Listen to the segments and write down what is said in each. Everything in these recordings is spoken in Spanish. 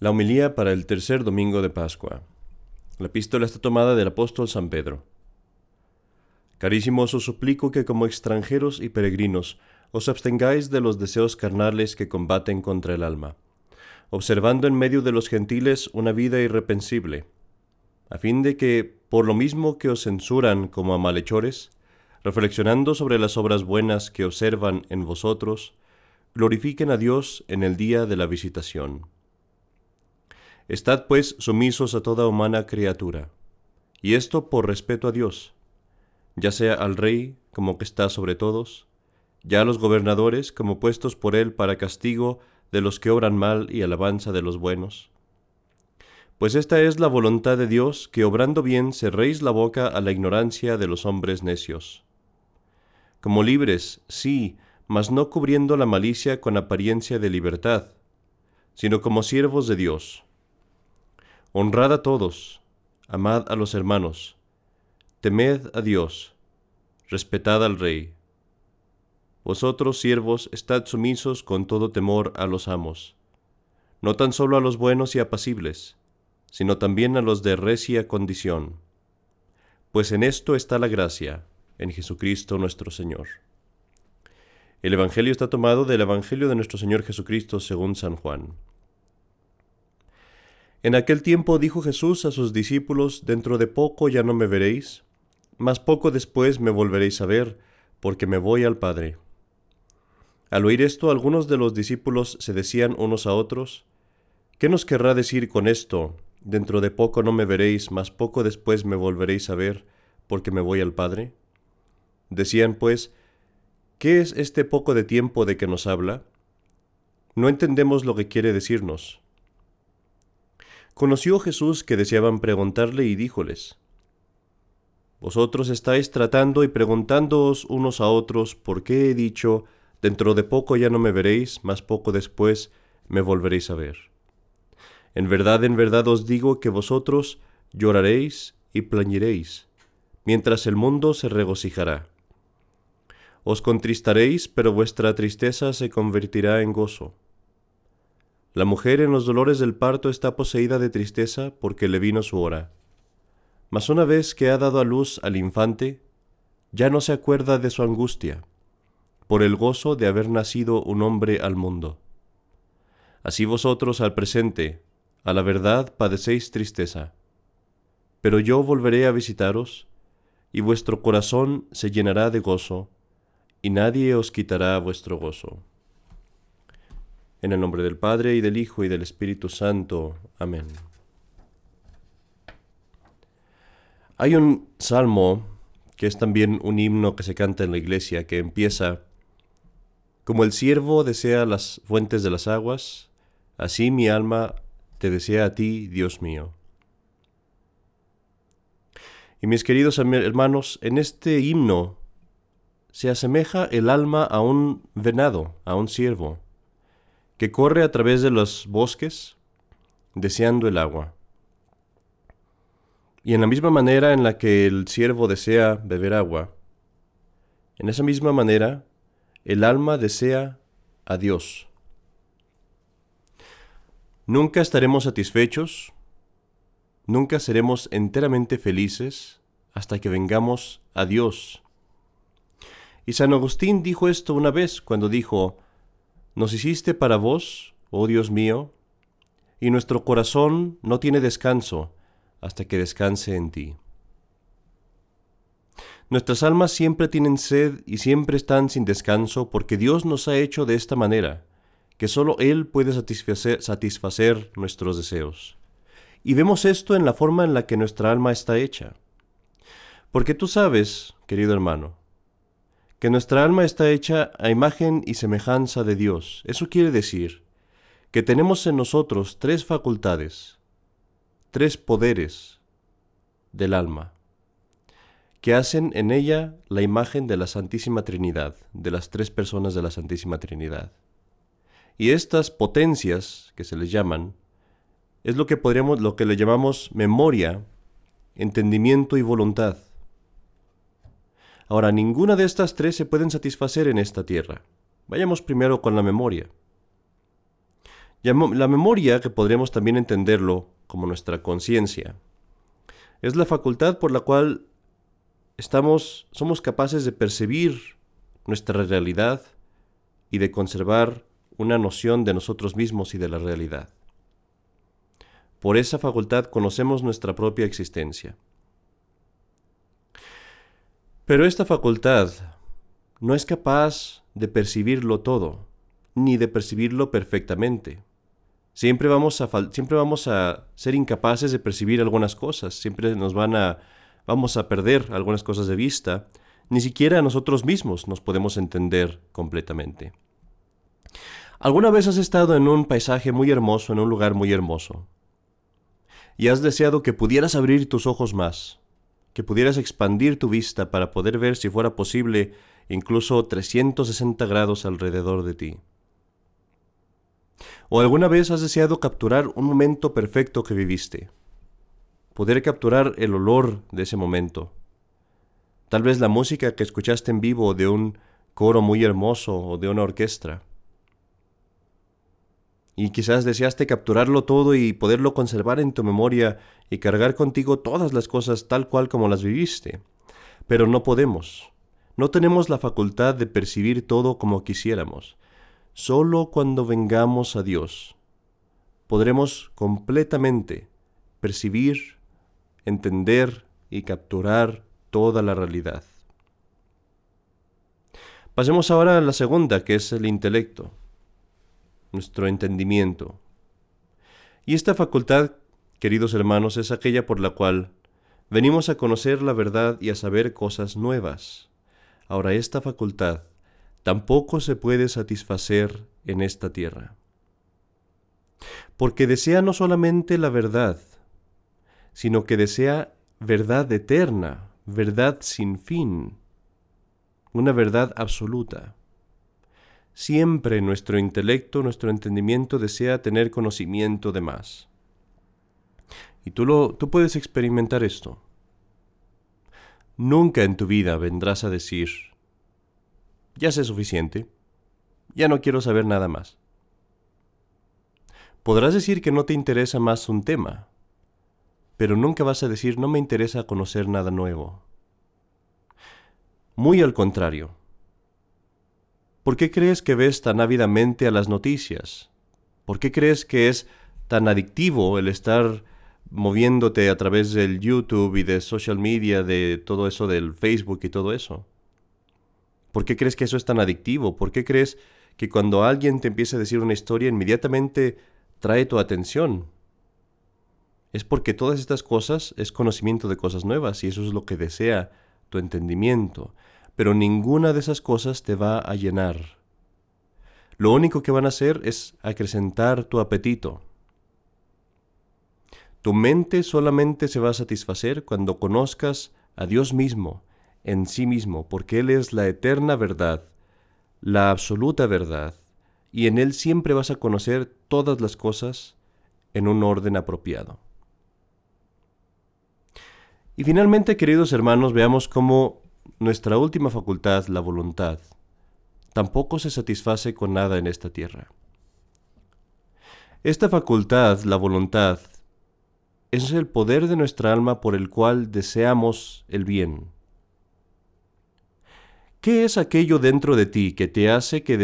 La homilía para el tercer domingo de Pascua. La epístola está tomada del apóstol San Pedro. Carísimos, os suplico que como extranjeros y peregrinos os abstengáis de los deseos carnales que combaten contra el alma, observando en medio de los gentiles una vida irrepensible, a fin de que, por lo mismo que os censuran como a malhechores, reflexionando sobre las obras buenas que observan en vosotros, glorifiquen a Dios en el día de la visitación. Estad pues sumisos a toda humana criatura, y esto por respeto a Dios, ya sea al Rey como que está sobre todos, ya a los gobernadores como puestos por él para castigo de los que obran mal y alabanza de los buenos. Pues esta es la voluntad de Dios, que obrando bien cerréis la boca a la ignorancia de los hombres necios. Como libres, sí, mas no cubriendo la malicia con apariencia de libertad, sino como siervos de Dios. Honrad a todos, amad a los hermanos, temed a Dios, respetad al Rey. Vosotros, siervos, estad sumisos con todo temor a los amos, no tan solo a los buenos y apacibles, sino también a los de recia condición. Pues en esto está la gracia, en Jesucristo nuestro Señor. El Evangelio está tomado del Evangelio de nuestro Señor Jesucristo según San Juan. En aquel tiempo dijo Jesús a sus discípulos, Dentro de poco ya no me veréis, mas poco después me volveréis a ver, porque me voy al Padre. Al oír esto, algunos de los discípulos se decían unos a otros, ¿qué nos querrá decir con esto? Dentro de poco no me veréis, mas poco después me volveréis a ver, porque me voy al Padre. Decían pues, ¿qué es este poco de tiempo de que nos habla? No entendemos lo que quiere decirnos. Conoció Jesús que deseaban preguntarle y díjoles, Vosotros estáis tratando y preguntándoos unos a otros por qué he dicho, dentro de poco ya no me veréis, mas poco después me volveréis a ver. En verdad, en verdad os digo que vosotros lloraréis y plañiréis, mientras el mundo se regocijará. Os contristaréis, pero vuestra tristeza se convertirá en gozo. La mujer en los dolores del parto está poseída de tristeza porque le vino su hora. Mas una vez que ha dado a luz al infante, ya no se acuerda de su angustia, por el gozo de haber nacido un hombre al mundo. Así vosotros al presente, a la verdad, padecéis tristeza. Pero yo volveré a visitaros, y vuestro corazón se llenará de gozo, y nadie os quitará vuestro gozo. En el nombre del Padre y del Hijo y del Espíritu Santo. Amén. Hay un salmo que es también un himno que se canta en la iglesia que empieza como el siervo desea las fuentes de las aguas, así mi alma te desea a ti, Dios mío. Y mis queridos hermanos, en este himno se asemeja el alma a un venado, a un siervo que corre a través de los bosques deseando el agua. Y en la misma manera en la que el siervo desea beber agua, en esa misma manera el alma desea a Dios. Nunca estaremos satisfechos, nunca seremos enteramente felices hasta que vengamos a Dios. Y San Agustín dijo esto una vez cuando dijo, nos hiciste para vos, oh Dios mío, y nuestro corazón no tiene descanso hasta que descanse en ti. Nuestras almas siempre tienen sed y siempre están sin descanso porque Dios nos ha hecho de esta manera, que sólo Él puede satisfacer, satisfacer nuestros deseos. Y vemos esto en la forma en la que nuestra alma está hecha. Porque tú sabes, querido hermano, que nuestra alma está hecha a imagen y semejanza de Dios. Eso quiere decir que tenemos en nosotros tres facultades, tres poderes del alma, que hacen en ella la imagen de la Santísima Trinidad, de las tres personas de la Santísima Trinidad. Y estas potencias, que se les llaman, es lo que podríamos, lo que le llamamos memoria, entendimiento y voluntad. Ahora, ninguna de estas tres se pueden satisfacer en esta tierra. Vayamos primero con la memoria. La memoria, que podríamos también entenderlo como nuestra conciencia, es la facultad por la cual estamos, somos capaces de percibir nuestra realidad y de conservar una noción de nosotros mismos y de la realidad. Por esa facultad conocemos nuestra propia existencia. Pero esta facultad no es capaz de percibirlo todo, ni de percibirlo perfectamente. Siempre vamos a, siempre vamos a ser incapaces de percibir algunas cosas, siempre nos van a, vamos a perder algunas cosas de vista, ni siquiera nosotros mismos nos podemos entender completamente. ¿Alguna vez has estado en un paisaje muy hermoso, en un lugar muy hermoso? Y has deseado que pudieras abrir tus ojos más, que pudieras expandir tu vista para poder ver si fuera posible incluso 360 grados alrededor de ti. ¿O alguna vez has deseado capturar un momento perfecto que viviste? Poder capturar el olor de ese momento. Tal vez la música que escuchaste en vivo de un coro muy hermoso o de una orquesta. Y quizás deseaste capturarlo todo y poderlo conservar en tu memoria y cargar contigo todas las cosas tal cual como las viviste. Pero no podemos. No tenemos la facultad de percibir todo como quisiéramos. Solo cuando vengamos a Dios podremos completamente percibir, entender y capturar toda la realidad. Pasemos ahora a la segunda, que es el intelecto, nuestro entendimiento. Y esta facultad, queridos hermanos, es aquella por la cual venimos a conocer la verdad y a saber cosas nuevas. Ahora, esta facultad tampoco se puede satisfacer en esta tierra. Porque desea no solamente la verdad, sino que desea verdad eterna, verdad sin fin, una verdad absoluta. Siempre nuestro intelecto, nuestro entendimiento desea tener conocimiento de más. Y tú, lo, tú puedes experimentar esto. Nunca en tu vida vendrás a decir, ya sé suficiente, ya no quiero saber nada más. Podrás decir que no te interesa más un tema, pero nunca vas a decir no me interesa conocer nada nuevo. Muy al contrario. ¿Por qué crees que ves tan ávidamente a las noticias? ¿Por qué crees que es tan adictivo el estar moviéndote a través del YouTube y de social media, de todo eso del Facebook y todo eso? ¿Por qué crees que eso es tan adictivo? ¿Por qué crees que cuando alguien te empieza a decir una historia inmediatamente trae tu atención? Es porque todas estas cosas es conocimiento de cosas nuevas y eso es lo que desea tu entendimiento. Pero ninguna de esas cosas te va a llenar. Lo único que van a hacer es acrecentar tu apetito. Tu mente solamente se va a satisfacer cuando conozcas a Dios mismo en sí mismo, porque Él es la eterna verdad, la absoluta verdad, y en Él siempre vas a conocer todas las cosas en un orden apropiado. Y finalmente, queridos hermanos, veamos cómo nuestra última facultad, la voluntad, tampoco se satisface con nada en esta tierra. Esta facultad, la voluntad, es el poder de nuestra alma por el cual deseamos el bien. ¿Qué es aquello dentro de ti que te hace, que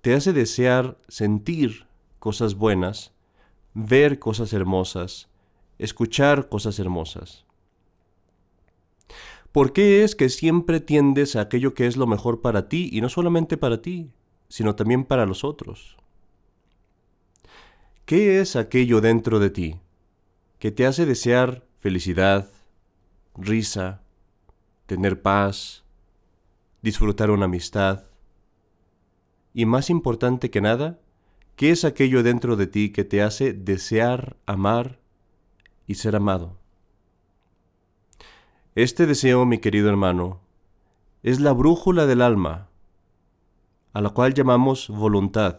te hace desear sentir cosas buenas, ver cosas hermosas, escuchar cosas hermosas? ¿Por qué es que siempre tiendes a aquello que es lo mejor para ti y no solamente para ti, sino también para los otros? ¿Qué es aquello dentro de ti que te hace desear felicidad, risa, tener paz, disfrutar una amistad? Y más importante que nada, ¿qué es aquello dentro de ti que te hace desear amar y ser amado? Este deseo, mi querido hermano, es la brújula del alma, a la cual llamamos voluntad.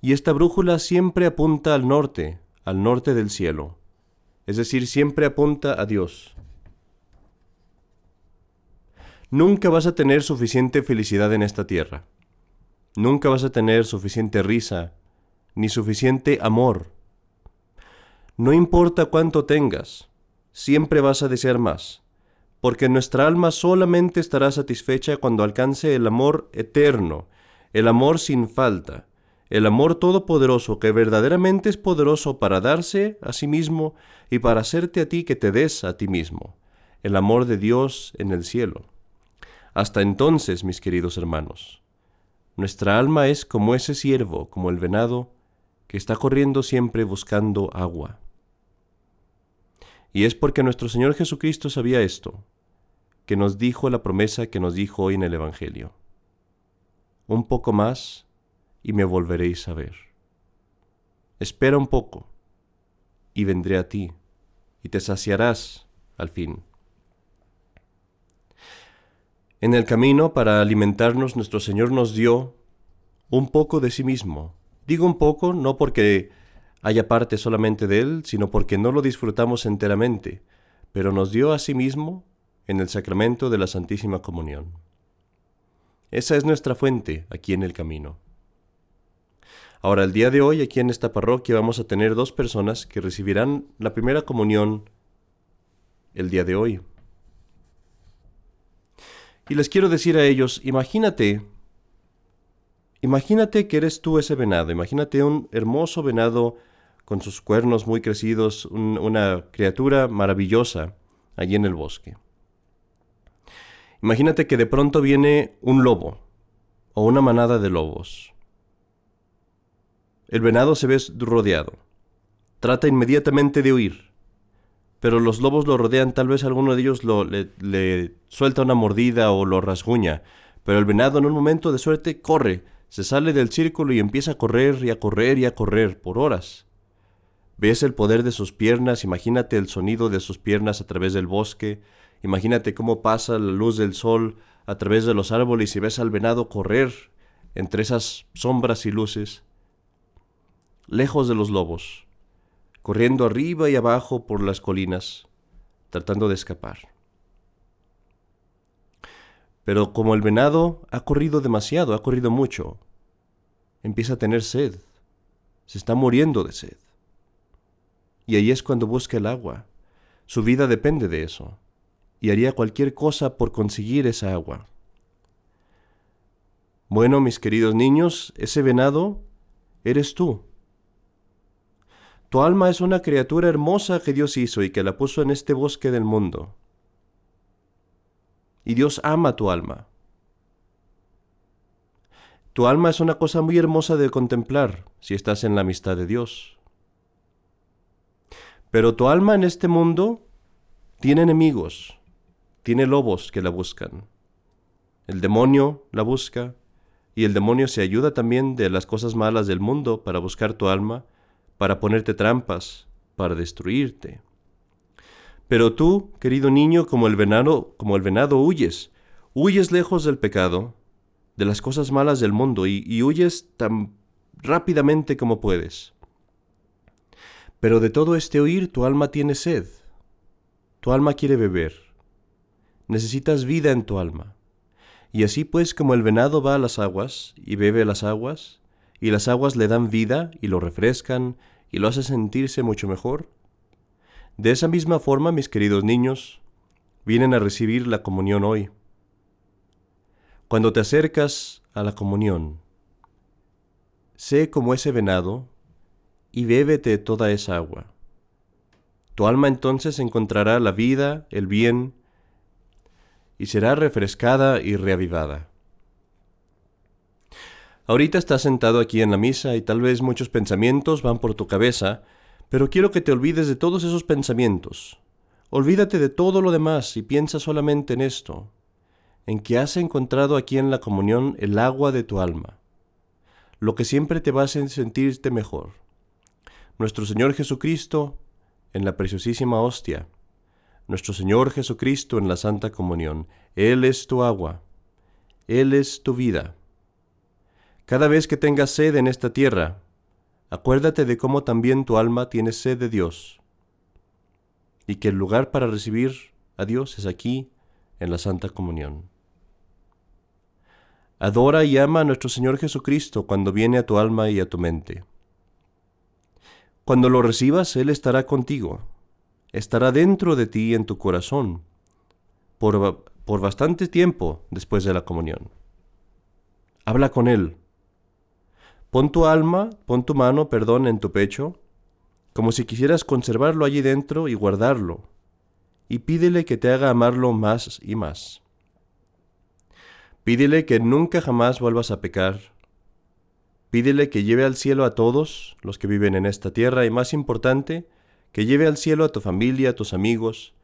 Y esta brújula siempre apunta al norte, al norte del cielo, es decir, siempre apunta a Dios. Nunca vas a tener suficiente felicidad en esta tierra. Nunca vas a tener suficiente risa, ni suficiente amor. No importa cuánto tengas, siempre vas a desear más, porque nuestra alma solamente estará satisfecha cuando alcance el amor eterno, el amor sin falta, el amor todopoderoso que verdaderamente es poderoso para darse a sí mismo y para hacerte a ti que te des a ti mismo, el amor de Dios en el cielo. Hasta entonces, mis queridos hermanos, nuestra alma es como ese siervo, como el venado, que está corriendo siempre buscando agua. Y es porque nuestro Señor Jesucristo sabía esto, que nos dijo la promesa que nos dijo hoy en el Evangelio. Un poco más y me volveréis a ver. Espera un poco y vendré a ti y te saciarás al fin. En el camino para alimentarnos nuestro Señor nos dio un poco de sí mismo. Digo un poco no porque haya parte solamente de Él, sino porque no lo disfrutamos enteramente, pero nos dio a sí mismo en el sacramento de la Santísima Comunión. Esa es nuestra fuente aquí en el camino. Ahora, el día de hoy, aquí en esta parroquia, vamos a tener dos personas que recibirán la primera comunión el día de hoy. Y les quiero decir a ellos, imagínate, imagínate que eres tú ese venado, imagínate un hermoso venado con sus cuernos muy crecidos, una criatura maravillosa allí en el bosque. Imagínate que de pronto viene un lobo o una manada de lobos. El venado se ve rodeado. Trata inmediatamente de huir. Pero los lobos lo rodean, tal vez alguno de ellos lo, le, le suelta una mordida o lo rasguña. Pero el venado en un momento de suerte corre, se sale del círculo y empieza a correr y a correr y a correr por horas. Ves el poder de sus piernas, imagínate el sonido de sus piernas a través del bosque, imagínate cómo pasa la luz del sol a través de los árboles y ves al venado correr entre esas sombras y luces, lejos de los lobos, corriendo arriba y abajo por las colinas, tratando de escapar. Pero como el venado ha corrido demasiado, ha corrido mucho, empieza a tener sed, se está muriendo de sed y ahí es cuando busca el agua. Su vida depende de eso, y haría cualquier cosa por conseguir esa agua. Bueno, mis queridos niños, ese venado eres tú. Tu alma es una criatura hermosa que Dios hizo y que la puso en este bosque del mundo. Y Dios ama tu alma. Tu alma es una cosa muy hermosa de contemplar si estás en la amistad de Dios. Pero tu alma en este mundo tiene enemigos, tiene lobos que la buscan. El demonio la busca y el demonio se ayuda también de las cosas malas del mundo para buscar tu alma, para ponerte trampas, para destruirte. Pero tú, querido niño, como el venado, como el venado huyes, huyes lejos del pecado, de las cosas malas del mundo y, y huyes tan rápidamente como puedes. Pero de todo este oír tu alma tiene sed. Tu alma quiere beber. Necesitas vida en tu alma. Y así pues como el venado va a las aguas y bebe las aguas, y las aguas le dan vida y lo refrescan y lo hace sentirse mucho mejor, de esa misma forma, mis queridos niños, vienen a recibir la comunión hoy. Cuando te acercas a la comunión, sé como ese venado y bébete toda esa agua. Tu alma entonces encontrará la vida, el bien, y será refrescada y reavivada. Ahorita estás sentado aquí en la misa y tal vez muchos pensamientos van por tu cabeza, pero quiero que te olvides de todos esos pensamientos. Olvídate de todo lo demás y piensa solamente en esto, en que has encontrado aquí en la comunión el agua de tu alma, lo que siempre te va a hacer sentirte mejor nuestro Señor Jesucristo en la preciosísima hostia, nuestro Señor Jesucristo en la Santa Comunión. Él es tu agua, Él es tu vida. Cada vez que tengas sed en esta tierra, acuérdate de cómo también tu alma tiene sed de Dios, y que el lugar para recibir a Dios es aquí, en la Santa Comunión. Adora y ama a nuestro Señor Jesucristo cuando viene a tu alma y a tu mente. Cuando lo recibas, Él estará contigo, estará dentro de ti en tu corazón, por, por bastante tiempo después de la comunión. Habla con Él. Pon tu alma, pon tu mano, perdón, en tu pecho, como si quisieras conservarlo allí dentro y guardarlo, y pídele que te haga amarlo más y más. Pídele que nunca jamás vuelvas a pecar. Pídele que lleve al cielo a todos los que viven en esta tierra y más importante, que lleve al cielo a tu familia, a tus amigos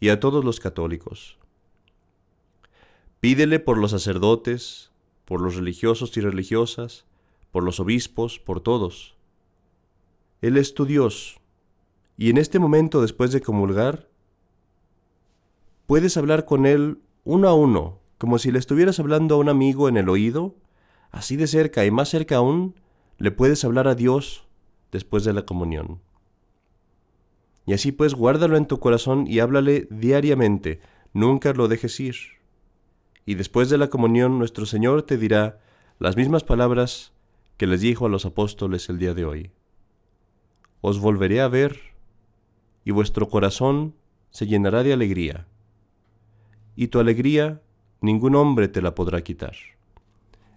y a todos los católicos. Pídele por los sacerdotes, por los religiosos y religiosas, por los obispos, por todos. Él es tu Dios, y en este momento después de comulgar, puedes hablar con Él uno a uno como si le estuvieras hablando a un amigo en el oído, así de cerca y más cerca aún, le puedes hablar a Dios después de la comunión. Y así pues guárdalo en tu corazón y háblale diariamente, nunca lo dejes ir. Y después de la comunión nuestro Señor te dirá las mismas palabras que les dijo a los apóstoles el día de hoy. Os volveré a ver y vuestro corazón se llenará de alegría, y tu alegría ningún hombre te la podrá quitar.